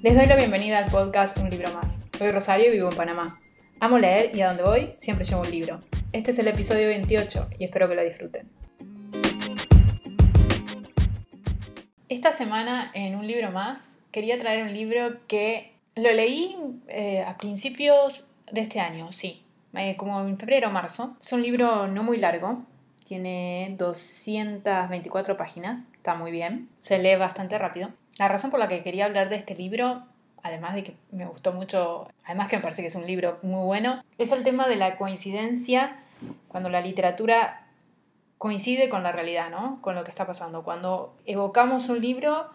Les doy la bienvenida al podcast Un libro más. Soy Rosario y vivo en Panamá. Amo leer y a donde voy siempre llevo un libro. Este es el episodio 28 y espero que lo disfruten. Esta semana en Un libro más quería traer un libro que lo leí eh, a principios de este año, sí, eh, como en febrero o marzo. Es un libro no muy largo, tiene 224 páginas, está muy bien, se lee bastante rápido. La razón por la que quería hablar de este libro, además de que me gustó mucho, además que me parece que es un libro muy bueno, es el tema de la coincidencia cuando la literatura coincide con la realidad, ¿no? Con lo que está pasando. Cuando evocamos un libro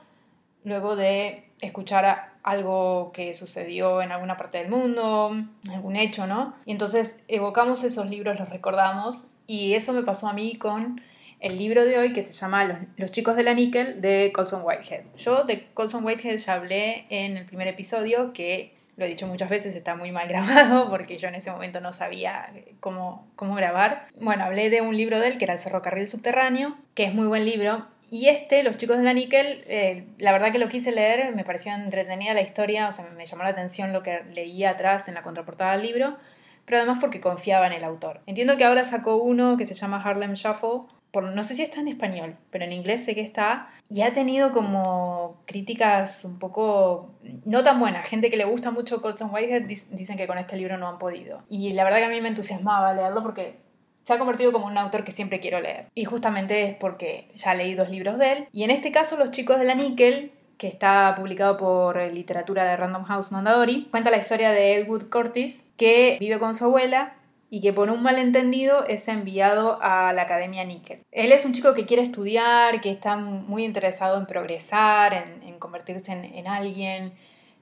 luego de escuchar algo que sucedió en alguna parte del mundo, algún hecho, ¿no? Y entonces evocamos esos libros, los recordamos, y eso me pasó a mí con el libro de hoy que se llama Los, chicos de la níquel de Colson Whitehead. Yo de Colson Whitehead ya hablé en el primer episodio que lo he dicho muchas veces, está muy mal grabado porque yo en ese momento no sabía cómo, cómo grabar. Bueno, hablé de un libro de él que era El ferrocarril subterráneo, que es muy buen libro. Y este, Los chicos de la níquel, eh, la verdad que lo quise leer, me pareció entretenida la historia, o sea, me llamó la atención lo que leía atrás en la contraportada del libro, pero además porque confiaba en el autor. Entiendo que ahora sacó uno que se llama Harlem Shuffle, no sé si está en español, pero en inglés sé que está, y ha tenido como críticas un poco no tan buenas. Gente que le gusta mucho Colson Whitehead dicen que con este libro no han podido. Y la verdad que a mí me entusiasmaba leerlo porque se ha convertido como un autor que siempre quiero leer. Y justamente es porque ya leí dos libros de él. Y en este caso, Los chicos de la níquel, que está publicado por literatura de Random House Mondadori, cuenta la historia de Elwood Curtis, que vive con su abuela y que por un malentendido es enviado a la Academia Níquel. Él es un chico que quiere estudiar, que está muy interesado en progresar, en, convertirse en, alguien,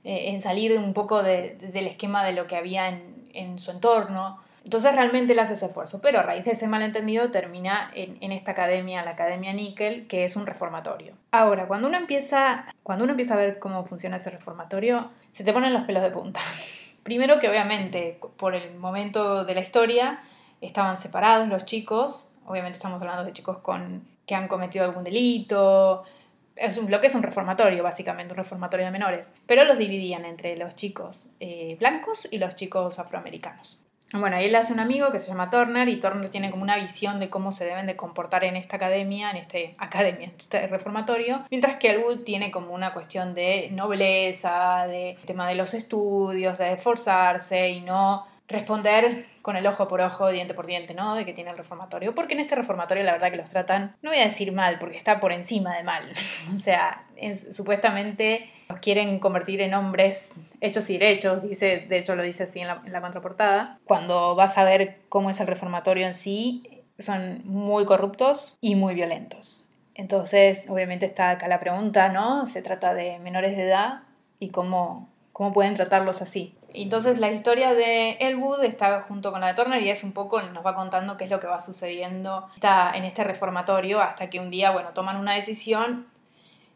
eh, en salir un poco del esquema de lo que había en, su entorno. Entonces realmente él hace ese esfuerzo, pero a raíz de ese malentendido termina en, esta academia, la Academia Níquel, que es un reformatorio. Ahora, cuando uno, empieza, cuando uno empieza a ver cómo funciona ese reformatorio, se te ponen los pelos de punta. Primero que obviamente por el momento de la historia estaban separados los chicos, obviamente estamos hablando de chicos con, que han cometido algún delito, es un, lo que es un reformatorio básicamente, un reformatorio de menores, pero los dividían entre los chicos eh, blancos y los chicos afroamericanos. Bueno, ahí él hace un amigo que se llama Turner y Turner tiene como una visión de cómo se deben de comportar en esta academia, en este academia, este reformatorio, mientras que Elwood tiene como una cuestión de nobleza, de tema de los estudios, de esforzarse y no responder con el ojo por ojo, diente por diente, ¿no? De que tiene el reformatorio. Porque en este reformatorio la verdad que los tratan, no voy a decir mal, porque está por encima de mal. o sea, supuestamente los quieren convertir en hombres hechos y derechos, dice, de hecho lo dice así en la, en la contraportada. Cuando vas a ver cómo es el reformatorio en sí, son muy corruptos y muy violentos. Entonces, obviamente está acá la pregunta, ¿no? Se trata de menores de edad y cómo, cómo pueden tratarlos así. Entonces la historia de Elwood está junto con la de Turner y es un poco, nos va contando qué es lo que va sucediendo está en este reformatorio hasta que un día, bueno, toman una decisión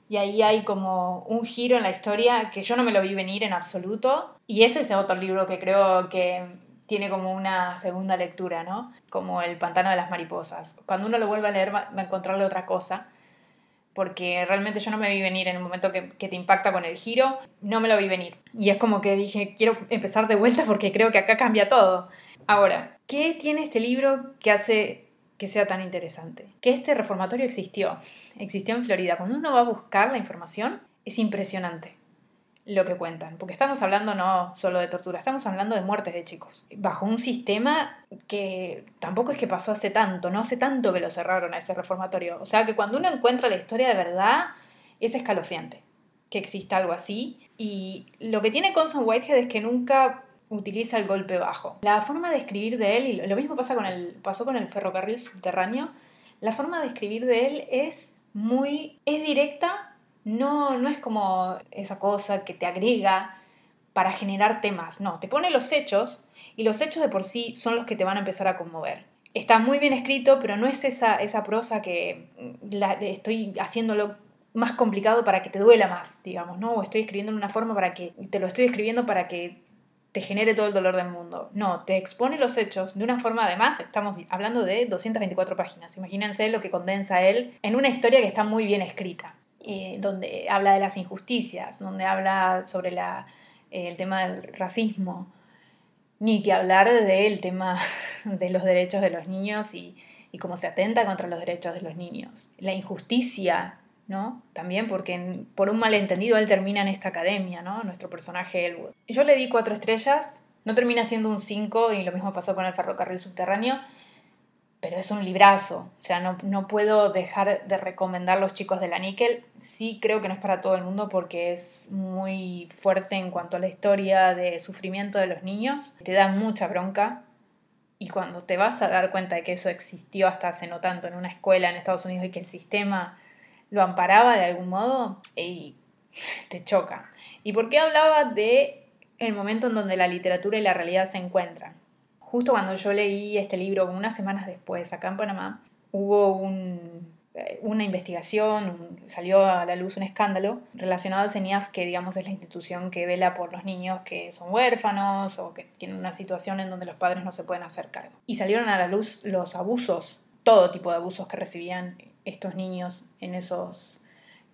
y ahí hay como un giro en la historia que yo no me lo vi venir en absoluto y ese es otro libro que creo que tiene como una segunda lectura, ¿no? Como El pantano de las mariposas. Cuando uno lo vuelve a leer va a encontrarle otra cosa porque realmente yo no me vi venir en el momento que, te impacta con el giro, no me lo vi venir. Y es como que dije, quiero empezar de vuelta porque creo que acá cambia todo. Ahora, ¿qué tiene este libro que hace que sea tan interesante? Que este reformatorio existió, existió en Florida. Cuando uno va a buscar la información, es impresionante lo que cuentan, porque estamos hablando no solo de tortura, estamos hablando de muertes de chicos, bajo un sistema que tampoco es que pasó hace tanto, no hace tanto que lo cerraron a ese reformatorio, o sea que cuando uno encuentra la historia de verdad es escalofriante que exista algo así y lo que tiene Conson Whitehead es que nunca utiliza el golpe bajo. La forma de escribir de él, y lo mismo pasa con el, pasó con el ferrocarril subterráneo, la forma de escribir de él es muy, es directa, no, no es como esa cosa que te agrega para generar temas, no, te pone los hechos y los hechos de por sí son los que te van a empezar a conmover. Está muy bien escrito, pero no es esa, esa prosa que mm, la, estoy haciéndolo más complicado para que te duela más, digamos, ¿no? O estoy escribiendo en una forma para que, te lo estoy escribiendo para que te genere todo el dolor del mundo. No, te expone los hechos de una forma, además, estamos hablando de 224 páginas. Imagínense lo que condensa él en una historia que está muy bien escrita. Eh, donde habla de las injusticias, donde habla sobre la, eh, el tema del racismo, ni que hablar del tema de los derechos de los niños y, y cómo se atenta contra los derechos de los niños. La injusticia, ¿no? También porque por un malentendido él termina en esta academia, ¿no? Nuestro personaje Elwood. Yo le di cuatro estrellas, no termina siendo un cinco y lo mismo pasó con el ferrocarril subterráneo, pero es un librazo. O sea, no, no, puedo dejar de recomendar Los chicos de la níquel. Sí creo que no es para todo el mundo porque es muy fuerte en cuanto a la historia de sufrimiento de los niños. Te da mucha bronca. Y cuando te vas a dar cuenta de que eso existió hasta hace no tanto en una escuela en Estados Unidos y que el sistema lo amparaba de algún modo, y te choca. ¿Y por qué hablaba de el momento en donde la literatura y la realidad se encuentran? Justo cuando yo leí este libro, unas semanas después, acá en Panamá, hubo eh, una investigación, salió a la luz un escándalo relacionado al CENIAF, que digamos es la institución que vela por los niños que son huérfanos o que tienen una situación en donde los padres no se pueden hacer cargo. Y salieron a la luz los abusos, todo tipo de abusos que recibían estos niños en esos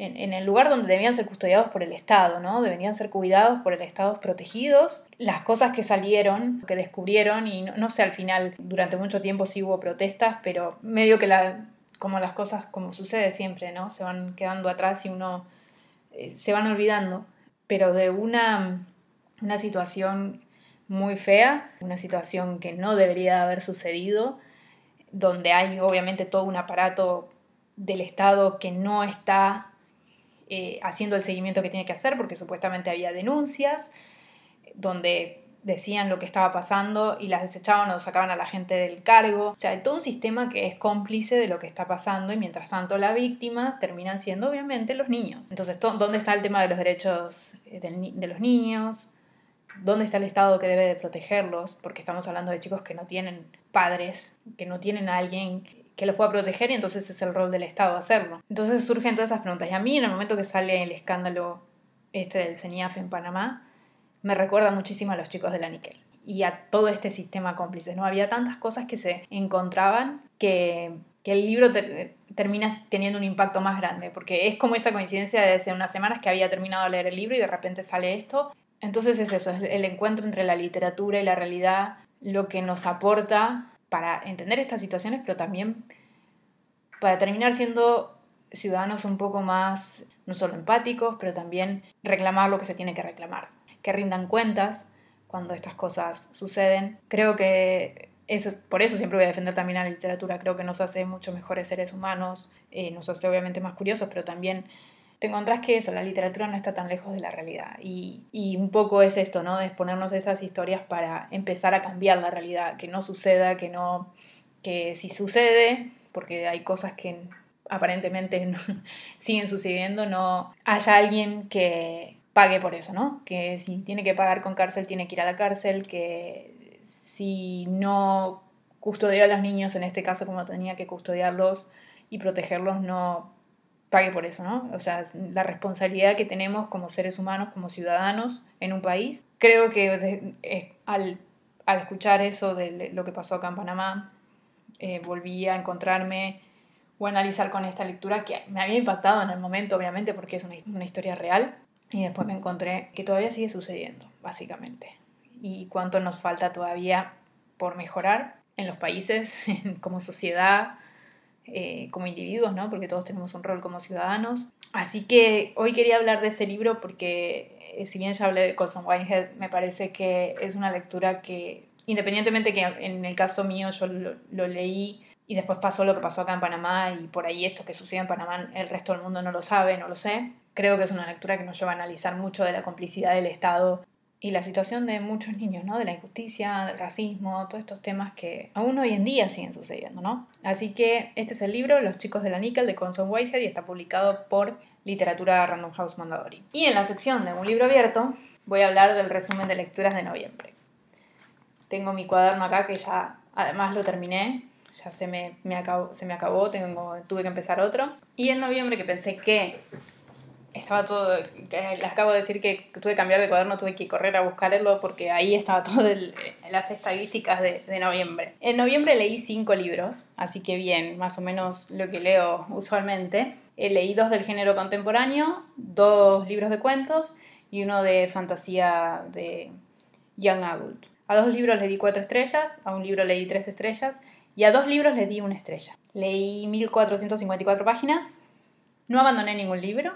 en, el lugar donde debían ser custodiados por el Estado, ¿no? Debían ser cuidados por el Estado protegidos. Las cosas que salieron, que descubrieron, y no, sé al final, durante mucho tiempo sí hubo protestas, pero medio que la, como las cosas, como sucede siempre, ¿no? Se van quedando atrás y uno eh, se van olvidando, pero de una, una situación muy fea, una situación que no debería haber sucedido, donde hay obviamente todo un aparato del Estado que no está eh, haciendo el seguimiento que tiene que hacer, porque supuestamente había denuncias donde decían lo que estaba pasando y las desechaban o sacaban a la gente del cargo. O sea, hay todo un sistema que es cómplice de lo que está pasando y mientras tanto la víctima terminan siendo obviamente los niños. Entonces, ¿dónde está el tema de los derechos eh, de los niños? ¿Dónde está el Estado que debe de protegerlos? Porque estamos hablando de chicos que no tienen padres, que no tienen alguien que los pueda proteger y entonces es el rol del Estado hacerlo. Entonces surgen todas esas preguntas. Y a mí en el momento que sale el escándalo este del CENIAF en Panamá, me recuerda muchísimo a los chicos de la Níquel y a todo este sistema cómplice. ¿no? Había tantas cosas que se encontraban que, que el libro termina teniendo un impacto más grande, porque es como esa coincidencia de hace unas semanas que había terminado de leer el libro y de repente sale esto. Entonces es eso, es el encuentro entre la literatura y la realidad, lo que nos aporta para entender estas situaciones, pero también para terminar siendo ciudadanos un poco más, no solo empáticos, pero también reclamar lo que se tiene que reclamar, que rindan cuentas cuando estas cosas suceden. Creo que eso, por eso siempre voy a defender también a la literatura, creo que nos hace mucho mejores seres humanos, eh, nos hace obviamente más curiosos, pero también te encontrás que eso, la literatura no está tan lejos de la realidad. Y, y, un poco es esto, ¿no? De exponernos esas historias para empezar a cambiar la realidad, que no suceda, que no. que si sucede, porque hay cosas que aparentemente siguen sucediendo, no haya alguien que pague por eso, ¿no? Que si tiene que pagar con cárcel, tiene que ir a la cárcel, que si no custodió a los niños, en este caso como tenía que custodiarlos y protegerlos, no pague por eso, ¿no? O sea, la responsabilidad que tenemos como seres humanos, como ciudadanos en un país. Creo que eh, al, escuchar eso de lo que pasó acá en Panamá, eh, volví a encontrarme o analizar con esta lectura que me había impactado en el momento, obviamente, porque es una historia real. Y después me encontré que todavía sigue sucediendo, básicamente. Y cuánto nos falta todavía por mejorar en los países, como sociedad, eh, como individuos, ¿no? Porque todos tenemos un rol como ciudadanos. Así que hoy quería hablar de ese libro porque eh, si bien ya hablé de Colson Whitehead, me parece que es una lectura que, independientemente que en el caso mío yo lo, lo leí y después pasó lo que pasó acá en Panamá y por ahí esto que sucede en Panamá el resto del mundo no lo sabe, no lo sé. Creo que es una lectura que nos lleva a analizar mucho de la complicidad del Estado y la situación de muchos niños, ¿no? De la injusticia, del racismo, todos estos temas que aún hoy en día siguen sucediendo, ¿no? Así que este es el libro, Los chicos de la níquel, de Conson Whitehead, y está publicado por Literatura Random House Mondadori. Y en la sección de un libro abierto voy a hablar del resumen de lecturas de noviembre. Tengo mi cuaderno acá que ya además lo terminé, ya se me, acabó, se me acabó tengo, tuve que empezar otro. Y en noviembre que pensé que estaba todo, les acabo de decir que tuve que cambiar de cuaderno, tuve que correr a buscarlo porque ahí estaba todo las estadísticas de, de, noviembre. En noviembre leí cinco libros, así que bien, más o menos lo que leo usualmente. Eh, leí dos del género contemporáneo, dos libros de cuentos y uno de fantasía de Young Adult. A dos libros le di cuatro estrellas, a un libro le di tres estrellas y a dos libros le di una estrella. Leí 1454 páginas, no abandoné ningún libro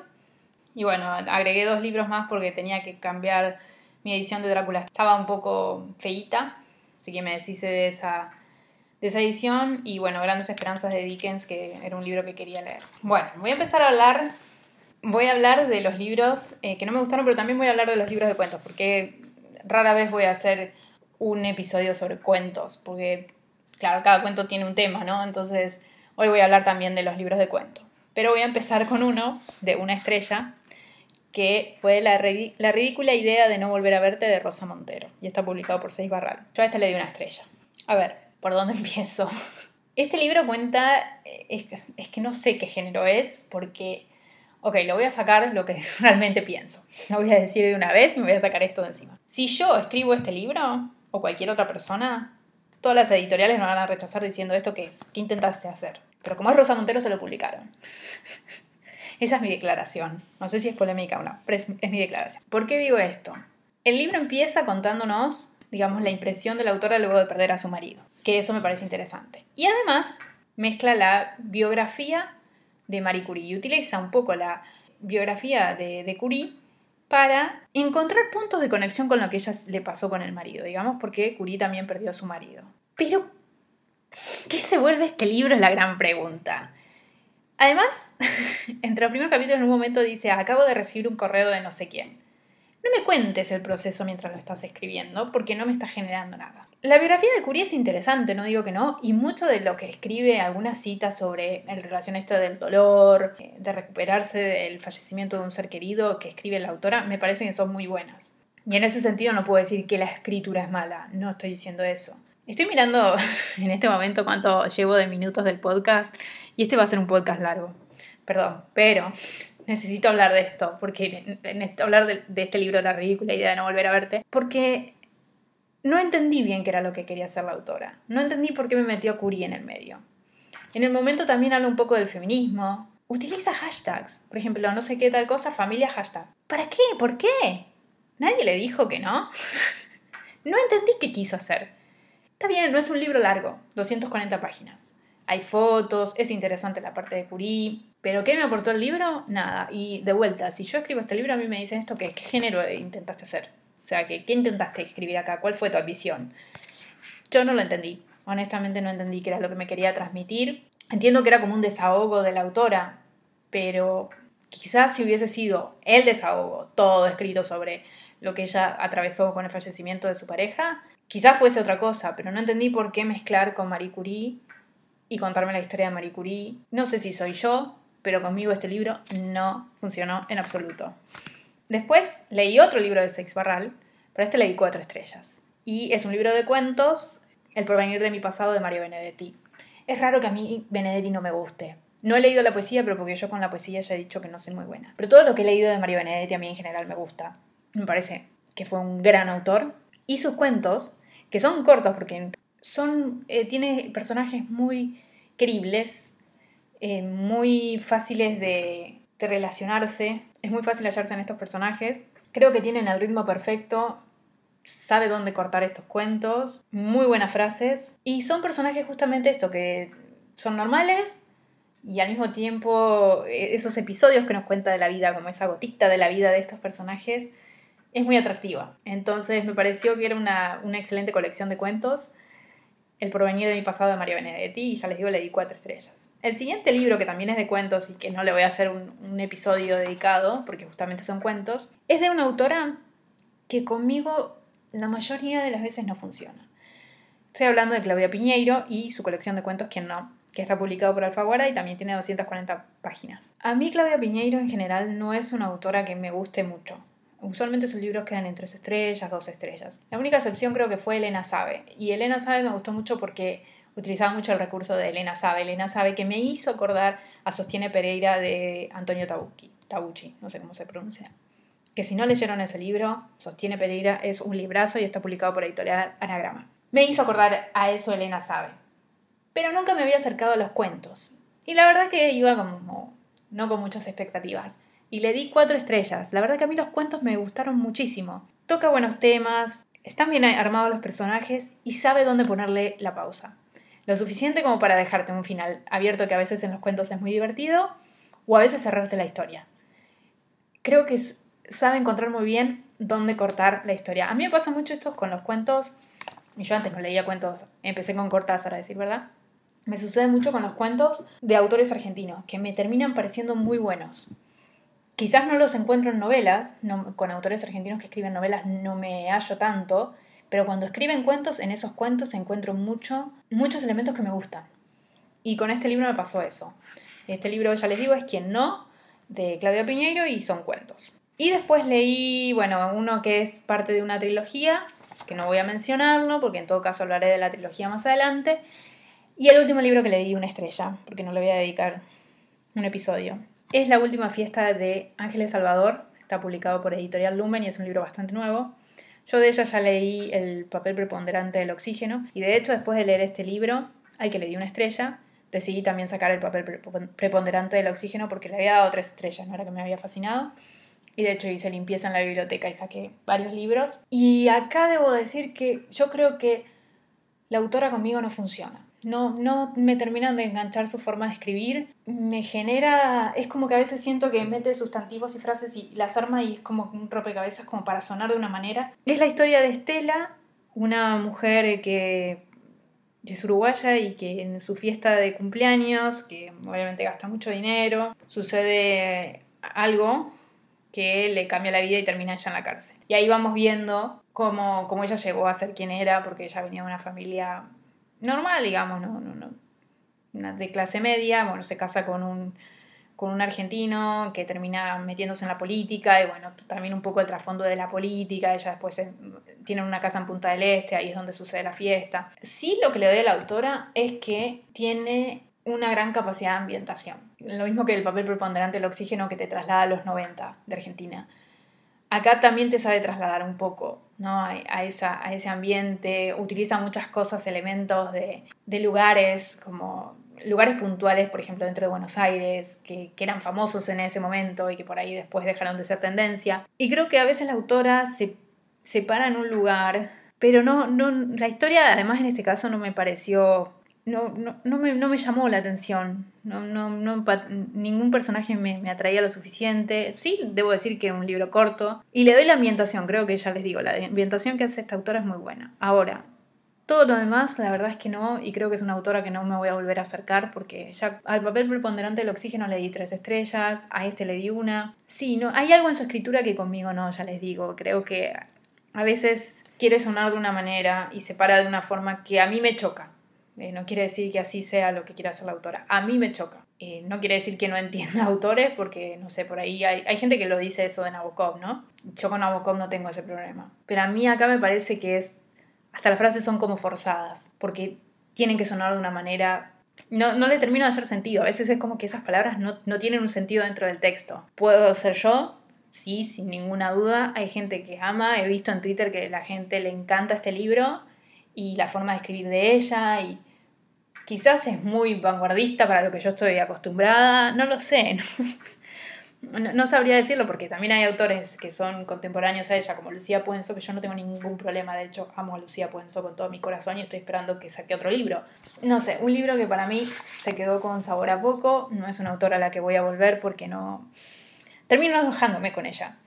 y bueno, agregué dos libros más porque tenía que cambiar mi edición de Drácula. Estaba un poco feíta, así que me deshice de esa, de esa edición. Y bueno, Grandes Esperanzas de Dickens, que era un libro que quería leer. Bueno, voy a empezar a hablar. Voy a hablar de los libros eh, que no me gustaron, pero también voy a hablar de los libros de cuentos, porque rara vez voy a hacer un episodio sobre cuentos, porque, claro, cada cuento tiene un tema, ¿no? Entonces, hoy voy a hablar también de los libros de cuentos. Pero voy a empezar con uno de una estrella, que fue la, la, ridícula idea de no volver a verte de Rosa Montero. Y está publicado por Seis Barral. Yo a este le di una estrella. A ver, ¿por dónde empiezo? Este libro cuenta, es, es que no sé qué género es, porque, ok, lo voy a sacar lo que realmente pienso. Lo voy a decir de una vez y me voy a sacar esto de encima. Si yo escribo este libro, o cualquier otra persona, todas las editoriales me van a rechazar diciendo esto que es, ¿qué intentaste hacer? Pero como es Rosa Montero, se lo publicaron. Esa es mi declaración. No sé si es polémica o no, pero es, mi declaración. ¿Por qué digo esto? El libro empieza contándonos, digamos, la impresión de la autora luego de perder a su marido, que eso me parece interesante. Y además mezcla la biografía de Marie Curie y utiliza un poco la biografía de, de Curie para encontrar puntos de conexión con lo que ella le pasó con el marido, digamos, porque Curie también perdió a su marido. Pero, ¿qué se vuelve este libro? Es la gran pregunta. Además, entre los primeros capítulos en un momento dice, acabo de recibir un correo de no sé quién. No me cuentes el proceso mientras lo estás escribiendo, porque no me está generando nada. La biografía de Curie es interesante, no digo que no, y mucho de lo que escribe, algunas citas sobre el relación del dolor, eh, de recuperarse del fallecimiento de un ser querido que escribe la autora, me parecen que son muy buenas. Y en ese sentido no puedo decir que la escritura es mala, no estoy diciendo eso. Estoy mirando en este momento cuánto llevo de minutos del podcast y este va a ser un podcast largo. Perdón, pero necesito hablar de esto, porque necesito hablar de, este libro, La ridícula idea de no volver a verte, porque no entendí bien qué era lo que quería hacer la autora. No entendí por qué me metió Curie en el medio. En el momento también habla un poco del feminismo. Utiliza hashtags. Por ejemplo, no sé qué tal cosa, familia hashtag. ¿Para qué? ¿Por qué? ¿Nadie le dijo que no? no entendí qué quiso hacer. Está bien, no es un libro largo, 240 páginas. Hay fotos, es interesante la parte de Curie, pero ¿qué me aportó el libro? Nada. Y de vuelta, si yo escribo este libro, a mí me dicen esto, ¿qué, qué género intentaste hacer? O sea, ¿qué, ¿qué intentaste escribir acá? ¿Cuál fue tu ambición? Yo no lo entendí. Honestamente no entendí qué era lo que me quería transmitir. Entiendo que era como un desahogo de la autora, pero quizás si hubiese sido el desahogo, todo escrito sobre lo que ella atravesó con el fallecimiento de su pareja, quizás fuese otra cosa, pero no entendí por qué mezclar con Marie Curie y contarme la historia de Marie Curie. No sé si soy yo, pero conmigo este libro no funcionó en absoluto. Después leí otro libro de Sex Barral, pero este leí cuatro estrellas. Y es un libro de cuentos, El porvenir de mi pasado de Mario Benedetti. Es raro que a mí Benedetti no me guste. No he leído la poesía, pero porque yo con la poesía ya he dicho que no soy muy buena. Pero todo lo que he leído de Mario Benedetti a mí en general me gusta. Me parece que fue un gran autor. Y sus cuentos, que son cortos porque son, eh, tiene personajes muy creíbles, eh, muy fáciles de, de relacionarse. Es muy fácil hallarse en estos personajes. Creo que tienen el ritmo perfecto, sabe dónde cortar estos cuentos, muy buenas frases. Y son personajes justamente esto, que son normales y al mismo tiempo eh, esos episodios que nos cuenta de la vida, como esa gotita de la vida de estos personajes, es muy atractiva. Entonces me pareció que era una, una excelente colección de cuentos el porvenir de mi pasado de María Benedetti y ya les digo, le di cuatro estrellas. El siguiente libro, que también es de cuentos y que no le voy a hacer un, episodio dedicado, porque justamente son cuentos, es de una autora que conmigo la mayoría de las veces no funciona. Estoy hablando de Claudia Piñeiro y su colección de cuentos, ¿Quién no? que está publicado por Alfaguara y también tiene 240 páginas. A mí Claudia Piñeiro en general no es una autora que me guste mucho. Usualmente sus libros quedan en tres estrellas, dos estrellas. La única excepción creo que fue Elena Sabe. Y Elena Sabe me gustó mucho porque utilizaba mucho el recurso de Elena Sabe. Elena Sabe que me hizo acordar a Sostiene Pereira de Antonio Tabucchi. Tabucci, no sé cómo se pronuncia. Que si no leyeron ese libro, Sostiene Pereira, es un librazo y está publicado por editorial Anagrama. Me hizo acordar a eso Elena Sabe. Pero nunca me había acercado a los cuentos. Y la verdad que iba como no con muchas expectativas. Y le di cuatro estrellas. La verdad que a mí los cuentos me gustaron muchísimo. Toca buenos temas, están bien armados los personajes y sabe dónde ponerle la pausa. Lo suficiente como para dejarte un final abierto que a veces en los cuentos es muy divertido o a veces cerrarte la historia. Creo que sabe encontrar muy bien dónde cortar la historia. A mí me pasa mucho esto con los cuentos, y yo antes no leía cuentos, empecé con Cortázar a decir verdad. Me sucede mucho con los cuentos de autores argentinos, que me terminan pareciendo muy buenos. Quizás no los encuentro en novelas, con autores argentinos que escriben novelas no me hallo tanto, pero cuando escriben cuentos, en esos cuentos encuentro mucho, muchos elementos que me gustan. Y con este libro me pasó eso. Este libro, ya les digo, es Quien no, de Claudia Piñeiro, y son cuentos. Y después leí, bueno, uno que es parte de una trilogía, que no voy a mencionarlo, porque en todo caso hablaré de la trilogía más adelante. Y el último libro que le di una estrella, porque no le voy a dedicar un episodio. Es La última fiesta de Ángeles Salvador, está publicado por Editorial Lumen y es un libro bastante nuevo. Yo de ella ya leí El papel preponderante del oxígeno y de hecho después de leer este libro, al que le di una estrella, decidí también sacar el papel preponderante del oxígeno porque le había dado tres estrellas, no era que me había fascinado. Y de hecho hice limpieza en la biblioteca y saqué varios libros. Y acá debo decir que yo creo que la autora conmigo no funciona. No, no me terminan de enganchar su forma de escribir. Me genera. Es como que a veces siento que mete sustantivos y frases y las arma y es como un rompecabezas como para sonar de una manera. Es la historia de Estela, una mujer que es uruguaya y que en su fiesta de cumpleaños, que obviamente gasta mucho dinero, sucede algo que le cambia la vida y termina ella en la cárcel. Y ahí vamos viendo cómo, cómo ella llegó a ser quien era, porque ella venía de una familia normal, digamos, no, no, no, de clase media, bueno, se casa con un, con un argentino que termina metiéndose en la política y bueno, también un poco el trasfondo de la política, ella después tiene una casa en Punta del Este, ahí es donde sucede la fiesta. Sí lo que le doy a la autora es que tiene una gran capacidad de ambientación. Lo mismo que el papel preponderante del oxígeno que te traslada a los 90 de Argentina. Acá también te sabe trasladar un poco ¿no? a, esa, a ese ambiente, utiliza muchas cosas, elementos de, de lugares, como lugares puntuales, por ejemplo, dentro de Buenos Aires, que, que, eran famosos en ese momento y que por ahí después dejaron de ser tendencia. Y creo que a veces la autora se, se para en un lugar, pero no, no, la historia además en este caso no me pareció no, no, no, me, no me llamó la atención. No, no, ningún personaje me, me, atraía lo suficiente. Sí, debo decir que es un libro corto. Y le doy la ambientación, creo que ya les digo, la ambientación que hace esta autora es muy buena. Ahora, todo lo demás, la verdad es que no, y creo que es una autora que no me voy a volver a acercar porque ya al papel preponderante del oxígeno le di tres estrellas, a este le di una. Sí, no, hay algo en su escritura que conmigo no, ya les digo. Creo que a veces quiere sonar de una manera y se para de una forma que a mí me choca. Eh, no quiere decir que así sea lo que quiera hacer la autora. A mí me choca. Eh, no quiere decir que no entienda autores, porque no sé, por ahí hay, hay, gente que lo dice eso de Nabokov, ¿no? Yo con Nabokov no tengo ese problema. Pero a mí acá me parece que es. Hasta las frases son como forzadas, porque tienen que sonar de una manera. No, no le termino de hacer sentido. A veces es como que esas palabras no, no tienen un sentido dentro del texto. ¿Puedo ser yo? Sí, sin ninguna duda. Hay gente que ama. He visto en Twitter que la gente le encanta este libro y la forma de escribir de ella y quizás es muy vanguardista para lo que yo estoy acostumbrada, no lo sé, no, sabría decirlo porque también hay autores que son contemporáneos a ella, como Lucía Puenzo, que yo no tengo ningún problema, de hecho amo a Lucía Puenzo con todo mi corazón y estoy esperando que saque otro libro. No sé, un libro que para mí se quedó con sabor a poco, no es una autora a la que voy a volver porque no... Termino enojándome con ella.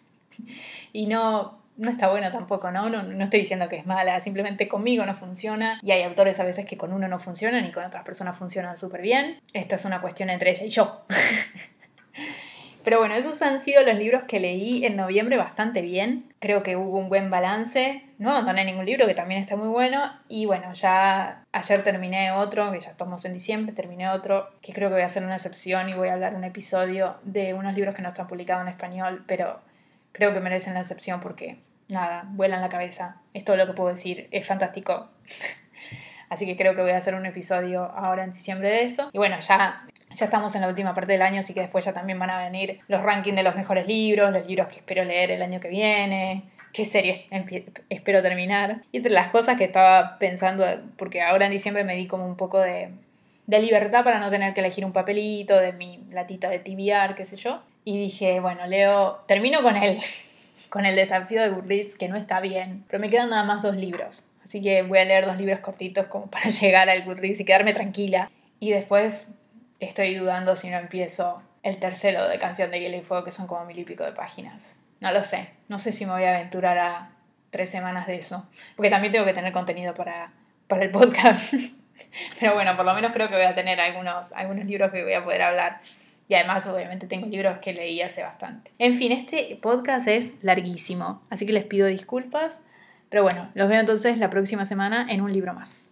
y no, no está bueno tampoco, ¿no? ¿no? No estoy diciendo que es mala, simplemente conmigo no funciona y hay autores a veces que con uno no funcionan y con otras personas funcionan súper bien. Esto es una cuestión entre ella y yo. Pero bueno, esos han sido los libros que leí en noviembre bastante bien. Creo que hubo un buen balance. No abandoné ningún libro, que también está muy bueno. Y bueno, ya ayer terminé otro, que ya estamos en diciembre, terminé otro, que creo que voy a hacer una excepción y voy a hablar un episodio de unos libros que no están publicados en español, pero creo que merecen la excepción porque nada, vuela en la cabeza. Es todo lo que puedo decir. Es fantástico. Así que creo que voy a hacer un episodio ahora en diciembre de eso. Y bueno, ya Ya estamos en la última parte del año, así que después ya también van a venir los rankings de los mejores libros, los libros que espero leer el año que viene, qué series espero terminar. Y entre las cosas que estaba pensando, porque ahora en diciembre me di como un poco de, de libertad para no tener que elegir un papelito de mi latita de tibiar, qué sé yo. Y dije, bueno, leo, termino con el, con el desafío de Goodreads, que no está bien, pero me quedan nada más dos libros. Así que voy a leer dos libros cortitos como para llegar al Goodreads y quedarme tranquila. Y después estoy dudando si no empiezo el tercero de Canción de Hielo y Fuego, que son como mil y pico de páginas. No lo sé. No sé si me voy a aventurar a tres semanas de eso. Porque también tengo que tener contenido para, para el podcast. Pero bueno, por lo menos creo que voy a tener algunos, algunos libros que voy a poder hablar. Y además, obviamente, tengo libros que leí hace bastante. En fin, este podcast es larguísimo, así que les pido disculpas. Pero bueno, los veo entonces la próxima semana en un libro más.